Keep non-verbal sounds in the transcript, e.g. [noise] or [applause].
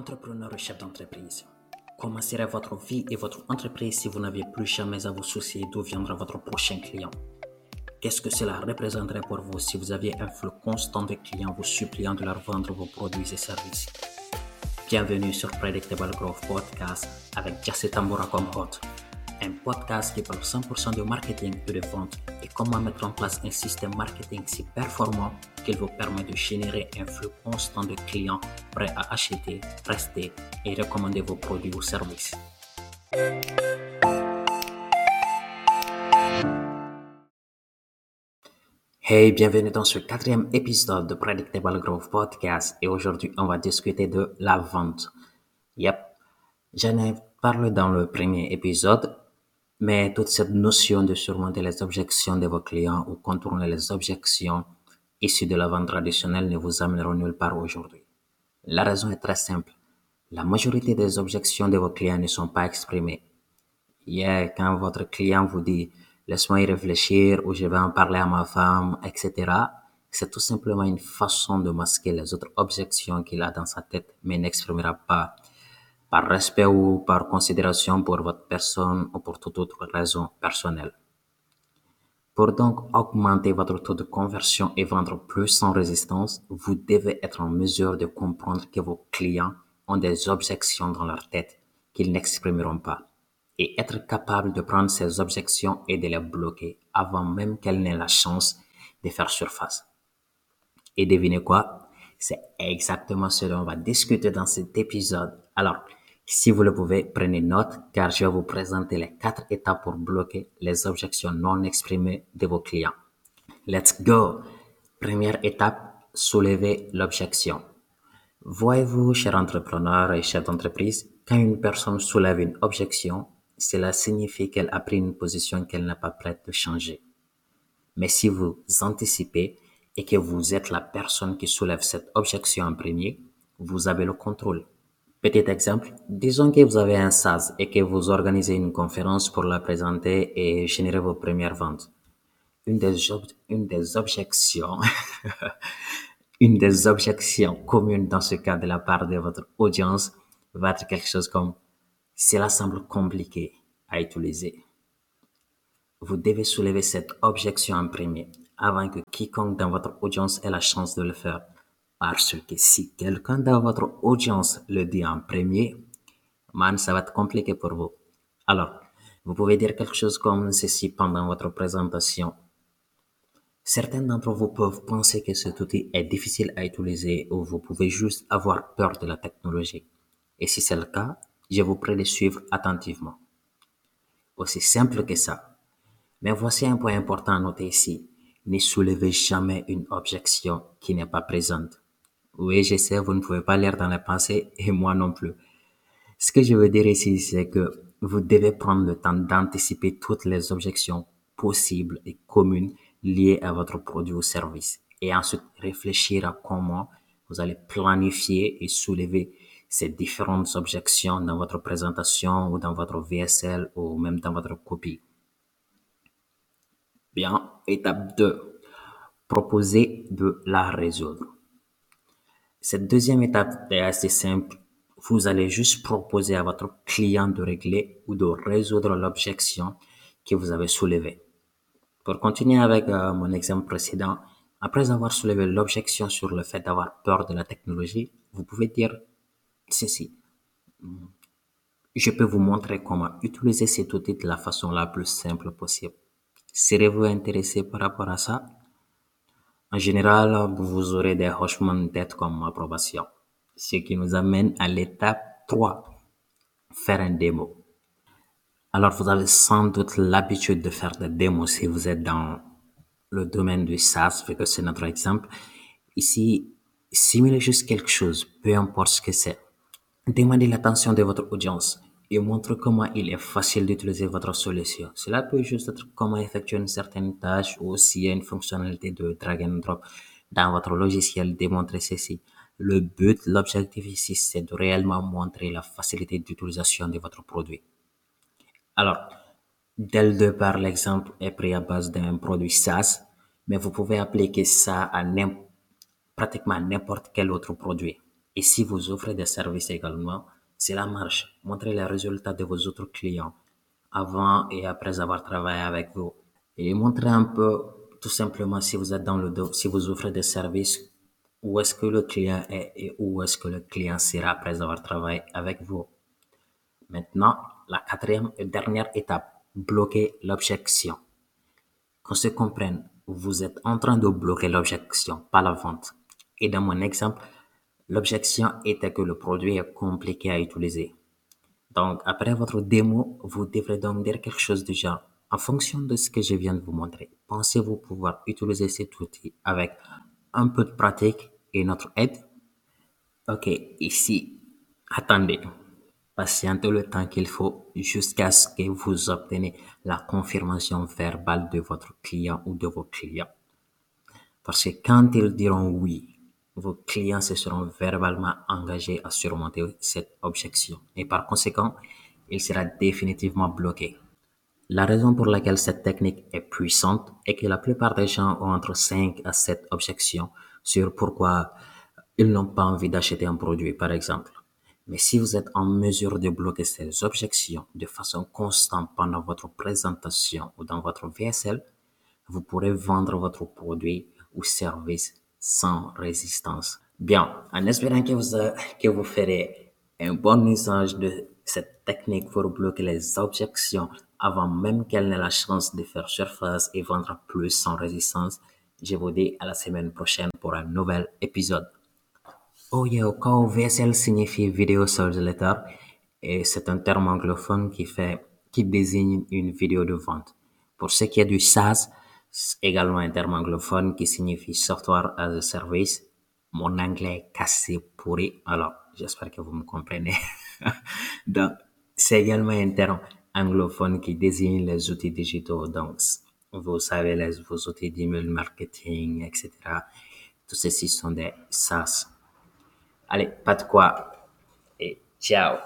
Entrepreneur et chef d'entreprise, comment serait votre vie et votre entreprise si vous n'aviez plus jamais à vous soucier d'où viendra votre prochain client. Qu'est-ce que cela représenterait pour vous si vous aviez un flux constant de clients vous suppliant de leur vendre vos produits et services? Bienvenue sur Predictable Growth Podcast avec Jesse Tambora comme hôte. Un podcast qui parle 100% de marketing et de vente et comment mettre en place un système marketing si performant vous permet de générer un flux constant de clients prêts à acheter, rester et recommander vos produits ou services. Hey, bienvenue dans ce quatrième épisode de Predictable Growth Podcast et aujourd'hui on va discuter de la vente. Yep, j'en ai parlé dans le premier épisode mais toute cette notion de surmonter les objections de vos clients ou contourner les objections issues de la vente traditionnelle ne vous amèneront nulle part aujourd'hui? La raison est très simple. La majorité des objections de vos clients ne sont pas exprimées. Hier, quand votre client vous dit laisse-moi y réfléchir ou je vais en parler à ma femme, etc., c'est tout simplement une façon de masquer les autres objections qu'il a dans sa tête mais n'exprimera pas par respect ou par considération pour votre personne ou pour toute autre raison personnelle. Pour donc augmenter votre taux de conversion et vendre plus sans résistance, vous devez être en mesure de comprendre que vos clients ont des objections dans leur tête qu'ils n'exprimeront pas et être capable de prendre ces objections et de les bloquer avant même qu'elles n'aient la chance de faire surface. Et devinez quoi? C'est exactement ce dont on va discuter dans cet épisode. Alors, si vous le pouvez, prenez note car je vais vous présenter les quatre étapes pour bloquer les objections non exprimées de vos clients. Let's go! Première étape, soulevez l'objection. Voyez-vous, cher entrepreneur et chef d'entreprise, quand une personne soulève une objection, cela signifie qu'elle a pris une position qu'elle n'est pas prête de changer. Mais si vous anticipez et que vous êtes la personne qui soulève cette objection en premier, vous avez le contrôle. Petit exemple, disons que vous avez un SaaS et que vous organisez une conférence pour la présenter et générer vos premières ventes. Une des, une des objections, [laughs] une des objections communes dans ce cas de la part de votre audience va être quelque chose comme cela semble compliqué à utiliser. Vous devez soulever cette objection en premier avant que quiconque dans votre audience ait la chance de le faire. Parce que si quelqu'un dans votre audience le dit en premier, man, ça va être compliqué pour vous. Alors, vous pouvez dire quelque chose comme ceci pendant votre présentation. Certains d'entre vous peuvent penser que cet outil est difficile à utiliser ou vous pouvez juste avoir peur de la technologie. Et si c'est le cas, je vous prie de suivre attentivement. Aussi simple que ça. Mais voici un point important à noter ici. Ne soulevez jamais une objection qui n'est pas présente. Oui, je sais, vous ne pouvez pas lire dans les pensées [laughs] et moi non plus. Ce que je veux dire ici, c'est que vous devez prendre le temps d'anticiper toutes les objections possibles et communes liées à votre produit ou service et ensuite réfléchir à comment vous allez planifier et soulever ces différentes objections dans votre présentation ou dans votre VSL ou même dans votre copie. Bien, étape 2. Proposer de la résoudre. Cette deuxième étape est assez simple. Vous allez juste proposer à votre client de régler ou de résoudre l'objection que vous avez soulevée. Pour continuer avec euh, mon exemple précédent, après avoir soulevé l'objection sur le fait d'avoir peur de la technologie, vous pouvez dire ceci. Je peux vous montrer comment utiliser cet outil de la façon la plus simple possible. Serez-vous intéressé par rapport à ça? En général, vous aurez des hochements de tête comme approbation. Ce qui nous amène à l'étape 3, faire un démo. Alors, vous avez sans doute l'habitude de faire des démos si vous êtes dans le domaine du SaaS, vu que c'est notre exemple. Ici, simulez juste quelque chose, peu importe ce que c'est. Demandez l'attention de votre audience et montre comment il est facile d'utiliser votre solution. Cela peut juste être comment effectuer une certaine tâche ou s'il y a une fonctionnalité de drag and drop dans votre logiciel, démontrer ceci. Le but, l'objectif ici, c'est de réellement montrer la facilité d'utilisation de votre produit. Alors, dès le départ, l'exemple est pris à base d'un produit SaaS, mais vous pouvez appliquer ça à pratiquement n'importe quel autre produit. Et si vous offrez des services également, c'est la marche. Montrez les résultats de vos autres clients avant et après avoir travaillé avec vous. Et montrez un peu, tout simplement, si vous êtes dans le dos, si vous offrez des services, où est-ce que le client est et où est-ce que le client sera après avoir travaillé avec vous. Maintenant, la quatrième et dernière étape, bloquer l'objection. Qu'on se comprenne, vous êtes en train de bloquer l'objection, pas la vente. Et dans mon exemple, l'objection était que le produit est compliqué à utiliser. Donc, après votre démo, vous devrez donc dire quelque chose du genre, en fonction de ce que je viens de vous montrer, pensez-vous pouvoir utiliser cet outil avec un peu de pratique et notre aide? Ok, ici, attendez, patientez le temps qu'il faut jusqu'à ce que vous obtenez la confirmation verbale de votre client ou de vos clients. Parce que quand ils diront oui, vos clients se seront verbalement engagés à surmonter cette objection et par conséquent, il sera définitivement bloqué. La raison pour laquelle cette technique est puissante est que la plupart des gens ont entre 5 à 7 objections sur pourquoi ils n'ont pas envie d'acheter un produit, par exemple. Mais si vous êtes en mesure de bloquer ces objections de façon constante pendant votre présentation ou dans votre VSL, vous pourrez vendre votre produit ou service sans résistance. Bien, en espérant que vous, que vous ferez un bon usage de cette technique pour bloquer les objections avant même qu'elles n'aient la chance de faire surface et vendre plus sans résistance, je vous dis à la semaine prochaine pour un nouvel épisode. Oh yeah, quand VSL signifie Sales Letter et c'est un terme anglophone qui fait, qui désigne une vidéo de vente. Pour ce qui est du SaaS, également un terme anglophone qui signifie Software as a Service. Mon anglais est cassé pourri, alors j'espère que vous me comprenez. [laughs] Donc, c'est également un terme anglophone qui désigne les outils digitaux. Donc, vous savez, les, vos outils d'email marketing, etc. Tous ceci sont des SaaS. Allez, pas de quoi. Et ciao.